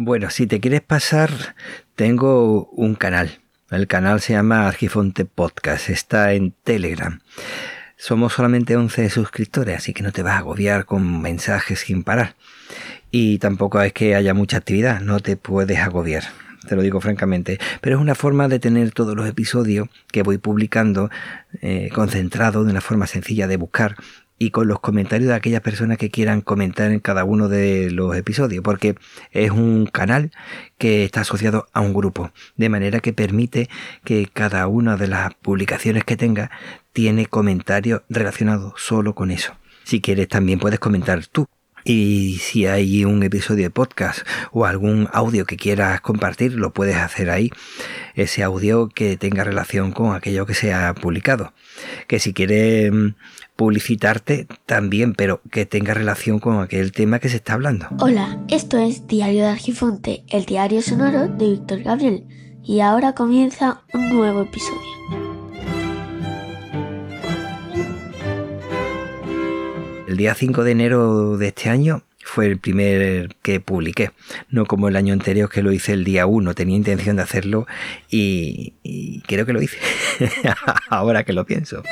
Bueno, si te quieres pasar, tengo un canal. El canal se llama Argifonte Podcast, está en Telegram. Somos solamente 11 suscriptores, así que no te vas a agobiar con mensajes sin parar. Y tampoco es que haya mucha actividad, no te puedes agobiar te lo digo francamente, pero es una forma de tener todos los episodios que voy publicando eh, concentrado de una forma sencilla de buscar y con los comentarios de aquellas personas que quieran comentar en cada uno de los episodios, porque es un canal que está asociado a un grupo, de manera que permite que cada una de las publicaciones que tenga tiene comentarios relacionados solo con eso. Si quieres también puedes comentar tú y si hay un episodio de podcast o algún audio que quieras compartir, lo puedes hacer ahí. Ese audio que tenga relación con aquello que se ha publicado. Que si quieres mm, publicitarte también, pero que tenga relación con aquel tema que se está hablando. Hola, esto es Diario de Argifonte, el diario sonoro de Víctor Gabriel. Y ahora comienza un nuevo episodio. El día 5 de enero de este año fue el primer que publiqué, no como el año anterior que lo hice el día 1, tenía intención de hacerlo y, y creo que lo hice, ahora que lo pienso.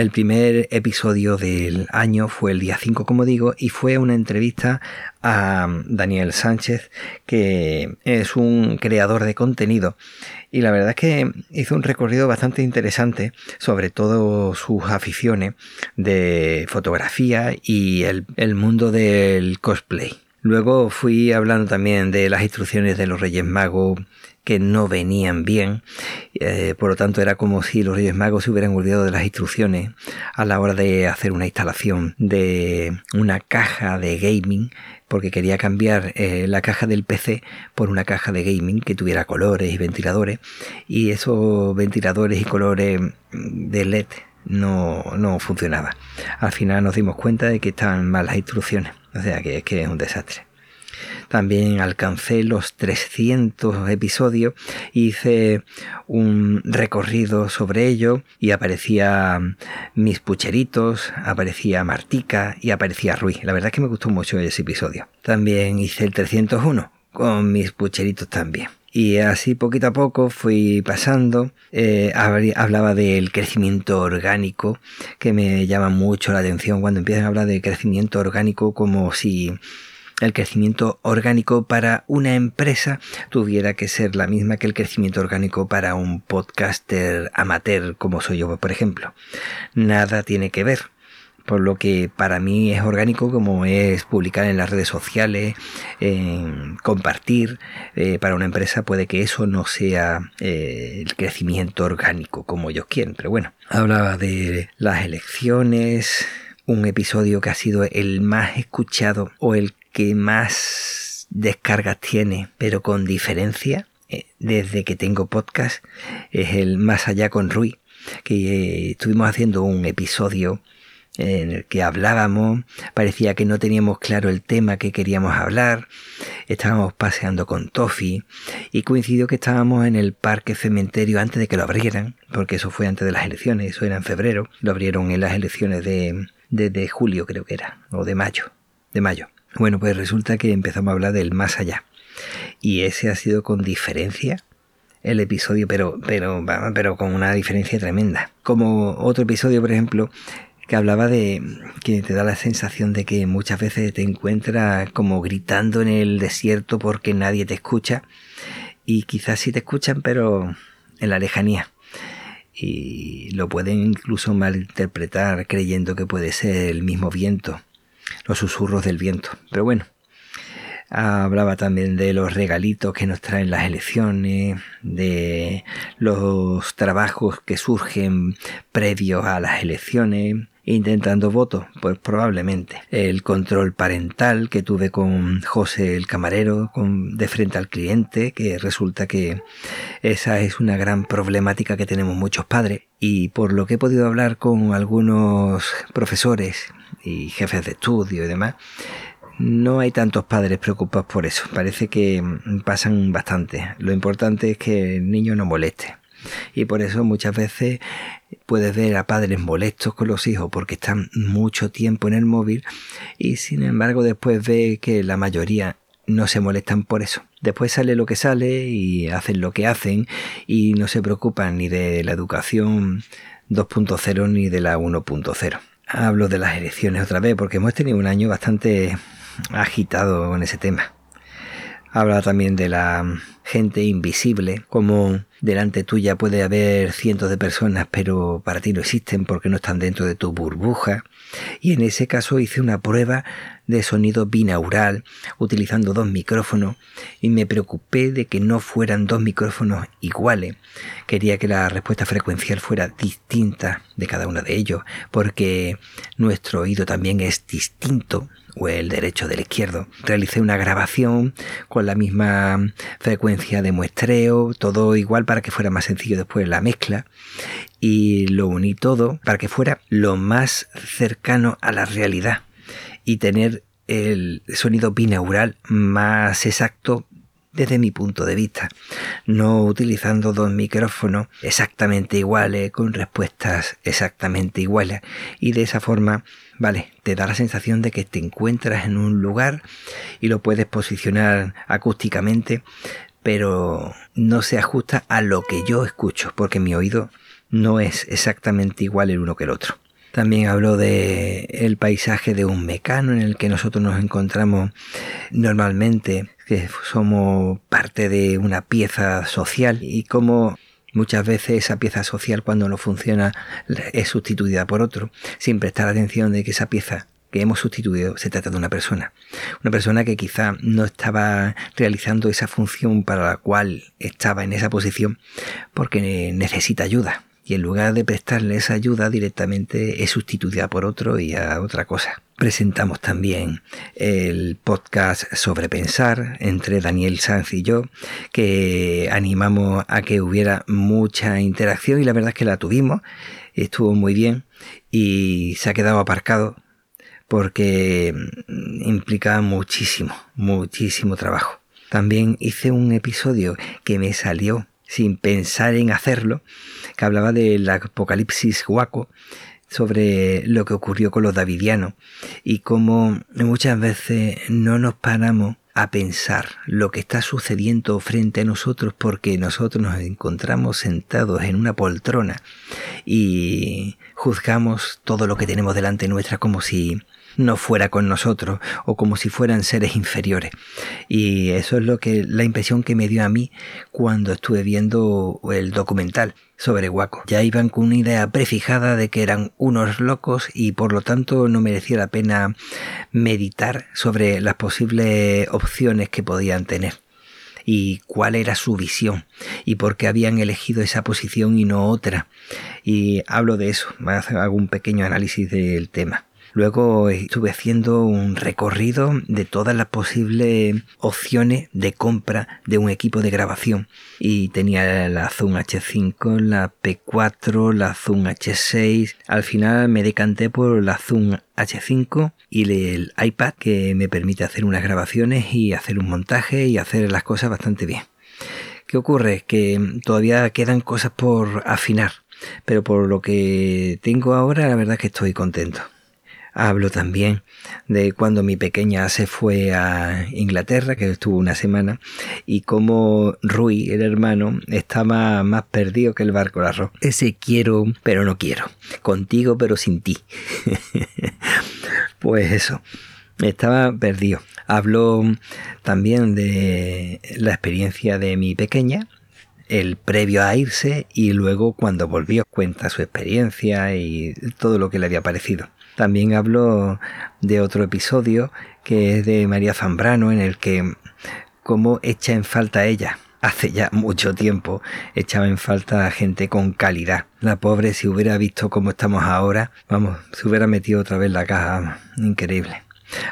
El primer episodio del año fue el día 5, como digo, y fue una entrevista a Daniel Sánchez, que es un creador de contenido. Y la verdad es que hizo un recorrido bastante interesante sobre todo sus aficiones de fotografía y el, el mundo del cosplay. Luego fui hablando también de las instrucciones de los Reyes Magos que no venían bien. Eh, por lo tanto, era como si los Reyes Magos se hubieran olvidado de las instrucciones a la hora de hacer una instalación de una caja de gaming, porque quería cambiar eh, la caja del PC por una caja de gaming que tuviera colores y ventiladores. Y esos ventiladores y colores de LED no, no. Al final nos dimos cuenta de que estaban mal las instrucciones. O sea que que es un desastre. También alcancé los 300 episodios, hice un recorrido sobre ello y aparecía mis pucheritos, aparecía Martica y aparecía Ruiz. La verdad es que me gustó mucho ese episodio. También hice el 301 con mis pucheritos también. Y así poquito a poco fui pasando, eh, hablaba del crecimiento orgánico, que me llama mucho la atención cuando empiezan a hablar de crecimiento orgánico como si el crecimiento orgánico para una empresa tuviera que ser la misma que el crecimiento orgánico para un podcaster amateur como soy yo, por ejemplo. Nada tiene que ver. Por lo que para mí es orgánico como es publicar en las redes sociales, compartir. Eh, para una empresa puede que eso no sea eh, el crecimiento orgánico como ellos quieren. Pero bueno, hablaba de las elecciones, un episodio que ha sido el más escuchado o el que más descargas tiene, pero con diferencia, eh, desde que tengo podcast, es el Más allá con Rui, que eh, estuvimos haciendo un episodio en el que hablábamos, parecía que no teníamos claro el tema que queríamos hablar, estábamos paseando con Tofi y coincidió que estábamos en el parque cementerio antes de que lo abrieran, porque eso fue antes de las elecciones, eso era en febrero, lo abrieron en las elecciones de, de, de julio creo que era, o de mayo, de mayo. Bueno, pues resulta que empezamos a hablar del más allá. Y ese ha sido con diferencia el episodio, pero, pero, pero con una diferencia tremenda. Como otro episodio, por ejemplo, que hablaba de que te da la sensación de que muchas veces te encuentras como gritando en el desierto porque nadie te escucha. Y quizás sí te escuchan, pero en la lejanía. Y lo pueden incluso malinterpretar creyendo que puede ser el mismo viento los susurros del viento. Pero bueno, hablaba también de los regalitos que nos traen las elecciones, de los trabajos que surgen previos a las elecciones, intentando votos, pues probablemente. El control parental que tuve con José el camarero, con, de frente al cliente, que resulta que esa es una gran problemática que tenemos muchos padres. Y por lo que he podido hablar con algunos profesores y jefes de estudio y demás, no hay tantos padres preocupados por eso. Parece que pasan bastante. Lo importante es que el niño no moleste. Y por eso muchas veces puedes ver a padres molestos con los hijos porque están mucho tiempo en el móvil y sin embargo después ve que la mayoría no se molestan por eso. Después sale lo que sale y hacen lo que hacen y no se preocupan ni de la educación 2.0 ni de la 1.0. Hablo de las elecciones otra vez porque hemos tenido un año bastante agitado con ese tema. Habla también de la gente invisible, como delante tuya puede haber cientos de personas, pero para ti no existen porque no están dentro de tu burbuja. Y en ese caso hice una prueba de sonido binaural utilizando dos micrófonos y me preocupé de que no fueran dos micrófonos iguales. Quería que la respuesta frecuencial fuera distinta de cada uno de ellos, porque nuestro oído también es distinto o el derecho del izquierdo. Realicé una grabación con la misma frecuencia de muestreo, todo igual para que fuera más sencillo después la mezcla y lo uní todo para que fuera lo más cercano a la realidad y tener el sonido binaural más exacto desde mi punto de vista, no utilizando dos micrófonos exactamente iguales, con respuestas exactamente iguales, y de esa forma, vale, te da la sensación de que te encuentras en un lugar y lo puedes posicionar acústicamente, pero no se ajusta a lo que yo escucho, porque mi oído no es exactamente igual el uno que el otro. También habló de el paisaje de un mecano en el que nosotros nos encontramos normalmente, que somos parte de una pieza social y cómo muchas veces esa pieza social cuando no funciona es sustituida por otro, sin prestar atención de que esa pieza que hemos sustituido se trata de una persona. Una persona que quizá no estaba realizando esa función para la cual estaba en esa posición porque necesita ayuda y en lugar de prestarle esa ayuda directamente es sustituida por otro y a otra cosa. Presentamos también el podcast sobre pensar entre Daniel Sanz y yo, que animamos a que hubiera mucha interacción y la verdad es que la tuvimos, estuvo muy bien y se ha quedado aparcado porque implica muchísimo, muchísimo trabajo. También hice un episodio que me salió sin pensar en hacerlo, que hablaba del apocalipsis guaco, sobre lo que ocurrió con los davidianos y cómo muchas veces no nos paramos a pensar lo que está sucediendo frente a nosotros porque nosotros nos encontramos sentados en una poltrona y juzgamos todo lo que tenemos delante nuestra como si no fuera con nosotros o como si fueran seres inferiores. Y eso es lo que la impresión que me dio a mí cuando estuve viendo el documental sobre Waco. Ya iban con una idea prefijada de que eran unos locos y por lo tanto no merecía la pena meditar sobre las posibles opciones que podían tener y cuál era su visión y por qué habían elegido esa posición y no otra. Y hablo de eso, hago un pequeño análisis del tema. Luego estuve haciendo un recorrido de todas las posibles opciones de compra de un equipo de grabación. Y tenía la Zoom H5, la P4, la Zoom H6. Al final me decanté por la Zoom H5 y el iPad que me permite hacer unas grabaciones y hacer un montaje y hacer las cosas bastante bien. ¿Qué ocurre? Que todavía quedan cosas por afinar, pero por lo que tengo ahora la verdad es que estoy contento. Hablo también de cuando mi pequeña se fue a Inglaterra, que estuvo una semana, y cómo Rui, el hermano, estaba más perdido que el barco de arroz. Ese quiero, pero no quiero. Contigo, pero sin ti. pues eso, estaba perdido. Hablo también de la experiencia de mi pequeña, el previo a irse y luego cuando volvió cuenta su experiencia y todo lo que le había parecido. También hablo de otro episodio que es de María Zambrano en el que cómo echa en falta ella. Hace ya mucho tiempo echaba en falta a gente con calidad. La pobre si hubiera visto cómo estamos ahora, vamos, se hubiera metido otra vez la caja. Increíble.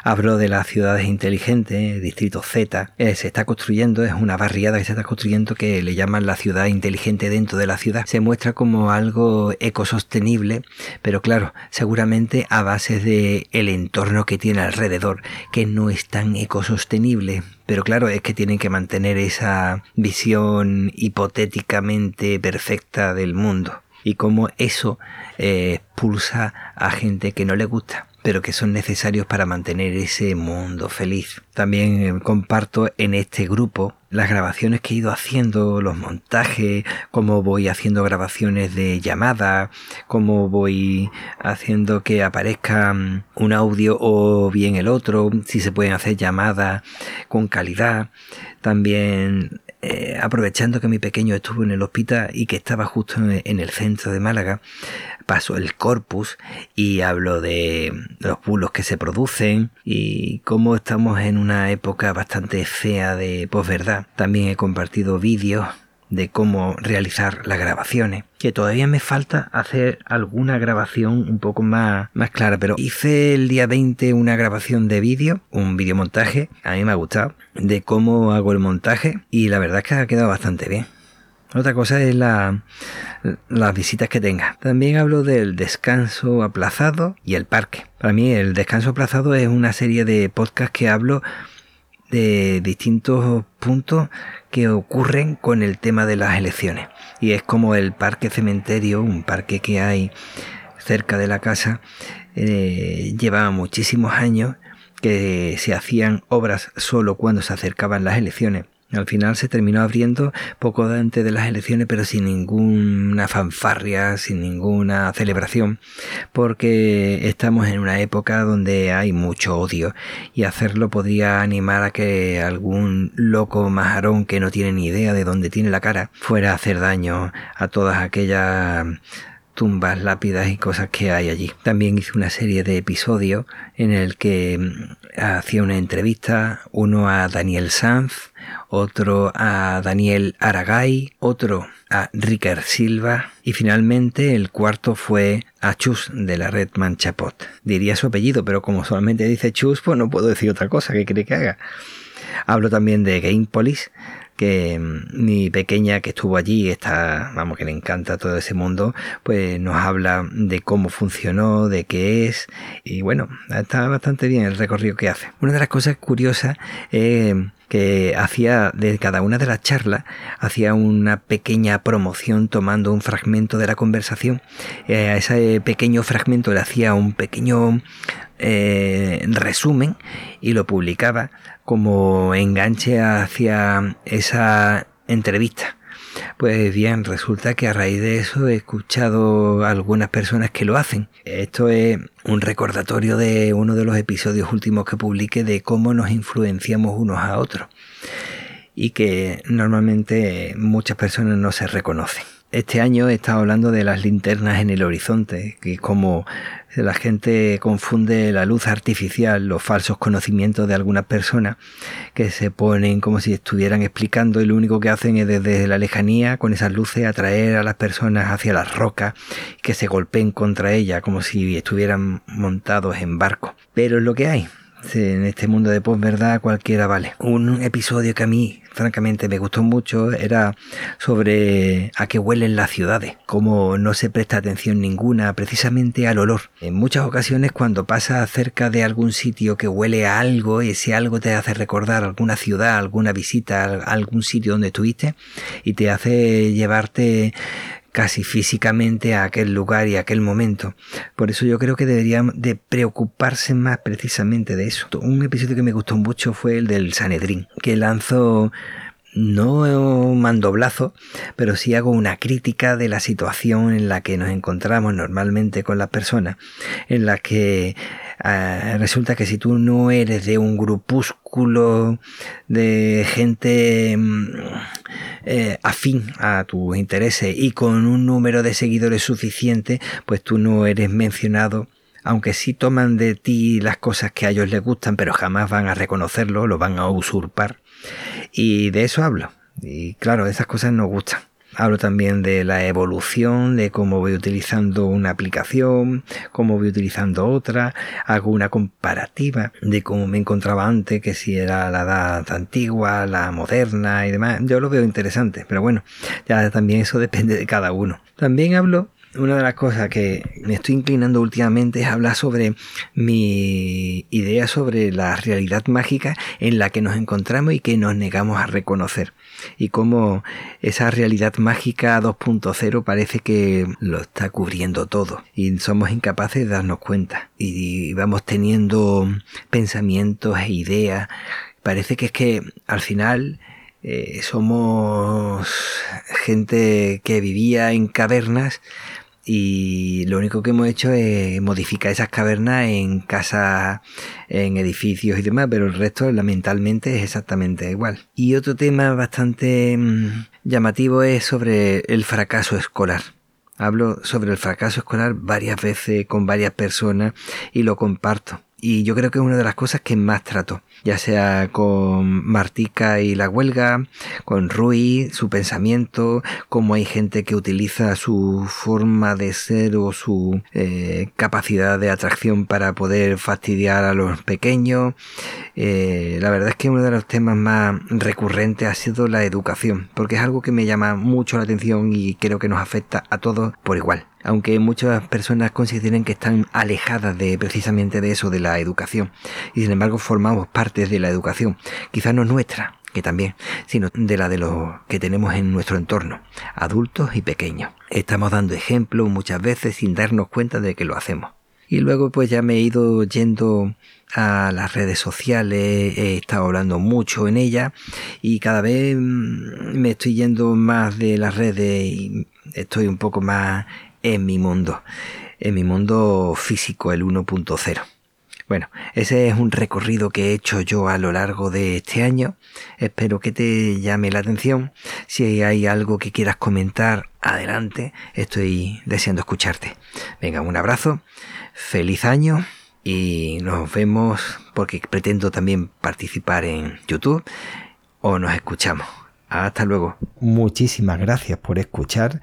Hablo de las ciudades inteligentes, distrito Z, eh, se está construyendo, es una barriada que se está construyendo que le llaman la ciudad inteligente dentro de la ciudad. Se muestra como algo ecosostenible, pero claro, seguramente a base de el entorno que tiene alrededor, que no es tan ecosostenible. Pero claro, es que tienen que mantener esa visión hipotéticamente perfecta del mundo y cómo eso eh, expulsa a gente que no le gusta pero que son necesarios para mantener ese mundo feliz. También eh, comparto en este grupo las grabaciones que he ido haciendo, los montajes, cómo voy haciendo grabaciones de llamada, cómo voy haciendo que aparezca mm, un audio o bien el otro, si se pueden hacer llamadas con calidad. También eh, aprovechando que mi pequeño estuvo en el hospital y que estaba justo en el centro de Málaga, paso el corpus y hablo de los bulos que se producen y cómo estamos en una época bastante fea de posverdad. También he compartido vídeos de cómo realizar las grabaciones. Que todavía me falta hacer alguna grabación un poco más, más clara, pero hice el día 20 una grabación de vídeo, un videomontaje, a mí me ha gustado, de cómo hago el montaje y la verdad es que ha quedado bastante bien. Otra cosa es la, las visitas que tenga. También hablo del descanso aplazado y el parque. Para mí el descanso aplazado es una serie de podcasts que hablo de distintos puntos que ocurren con el tema de las elecciones. Y es como el parque cementerio, un parque que hay cerca de la casa, eh, llevaba muchísimos años que se hacían obras solo cuando se acercaban las elecciones al final se terminó abriendo poco antes de las elecciones, pero sin ninguna fanfarria, sin ninguna celebración, porque estamos en una época donde hay mucho odio y hacerlo podría animar a que algún loco majarón que no tiene ni idea de dónde tiene la cara fuera a hacer daño a todas aquellas tumbas, lápidas y cosas que hay allí. También hice una serie de episodios en el que mm, hacía una entrevista, uno a Daniel Sanz, otro a Daniel Aragay, otro a Ricker Silva y finalmente el cuarto fue a Chus de la red Manchapot. Diría su apellido, pero como solamente dice Chus, pues no puedo decir otra cosa que cree que haga. Hablo también de Gamepolis, que mm, mi pequeña que estuvo allí, está, vamos, que le encanta todo ese mundo, pues nos habla de cómo funcionó, de qué es, y bueno, está bastante bien el recorrido que hace. Una de las cosas curiosas es que hacía de cada una de las charlas, hacía una pequeña promoción tomando un fragmento de la conversación. Eh, a ese pequeño fragmento le hacía un pequeño eh, resumen y lo publicaba como enganche hacia esa entrevista. Pues bien, resulta que a raíz de eso he escuchado a algunas personas que lo hacen. Esto es un recordatorio de uno de los episodios últimos que publiqué de cómo nos influenciamos unos a otros y que normalmente muchas personas no se reconocen. Este año he estado hablando de las linternas en el horizonte, que como la gente confunde la luz artificial, los falsos conocimientos de algunas personas que se ponen como si estuvieran explicando y lo único que hacen es desde la lejanía con esas luces atraer a las personas hacia las rocas que se golpeen contra ellas como si estuvieran montados en barco. Pero es lo que hay en este mundo de verdad cualquiera vale. Un episodio que a mí, francamente, me gustó mucho era sobre a qué huelen las ciudades, cómo no se presta atención ninguna precisamente al olor. En muchas ocasiones cuando pasas cerca de algún sitio que huele a algo, ese algo te hace recordar alguna ciudad, alguna visita, algún sitio donde estuviste y te hace llevarte casi físicamente a aquel lugar y a aquel momento. Por eso yo creo que deberían de preocuparse más precisamente de eso. Un episodio que me gustó mucho fue el del Sanedrín, que lanzó no mandoblazo, pero sí hago una crítica de la situación en la que nos encontramos normalmente con las personas, en la que eh, resulta que si tú no eres de un grupúsculo de gente mm, eh, afín a tus intereses y con un número de seguidores suficiente, pues tú no eres mencionado aunque sí toman de ti las cosas que a ellos les gustan, pero jamás van a reconocerlo, lo van a usurpar. Y de eso hablo. Y claro, esas cosas nos gustan hablo también de la evolución, de cómo voy utilizando una aplicación, cómo voy utilizando otra, hago una comparativa de cómo me encontraba antes, que si era la edad antigua, la moderna y demás. Yo lo veo interesante, pero bueno, ya también eso depende de cada uno. También hablo una de las cosas que me estoy inclinando últimamente es hablar sobre mi idea sobre la realidad mágica en la que nos encontramos y que nos negamos a reconocer. Y cómo esa realidad mágica 2.0 parece que lo está cubriendo todo y somos incapaces de darnos cuenta. Y vamos teniendo pensamientos e ideas. Parece que es que al final eh, somos gente que vivía en cavernas y lo único que hemos hecho es modificar esas cavernas en casas, en edificios y demás, pero el resto lamentablemente es exactamente igual. Y otro tema bastante mm, llamativo es sobre el fracaso escolar. Hablo sobre el fracaso escolar varias veces con varias personas y lo comparto. Y yo creo que es una de las cosas que más trato, ya sea con Martica y la huelga, con Rui, su pensamiento, cómo hay gente que utiliza su forma de ser o su eh, capacidad de atracción para poder fastidiar a los pequeños. Eh, la verdad es que uno de los temas más recurrentes ha sido la educación, porque es algo que me llama mucho la atención y creo que nos afecta a todos por igual aunque muchas personas consideren que están alejadas de precisamente de eso, de la educación, y sin embargo formamos parte de la educación, quizás no nuestra, que también, sino de la de los que tenemos en nuestro entorno, adultos y pequeños. Estamos dando ejemplo muchas veces sin darnos cuenta de que lo hacemos. Y luego pues ya me he ido yendo a las redes sociales, he estado hablando mucho en ellas y cada vez mm, me estoy yendo más de las redes y estoy un poco más en mi mundo, en mi mundo físico, el 1.0. Bueno, ese es un recorrido que he hecho yo a lo largo de este año. Espero que te llame la atención. Si hay algo que quieras comentar, adelante. Estoy deseando escucharte. Venga, un abrazo. Feliz año. Y nos vemos porque pretendo también participar en YouTube. O nos escuchamos. Hasta luego. Muchísimas gracias por escuchar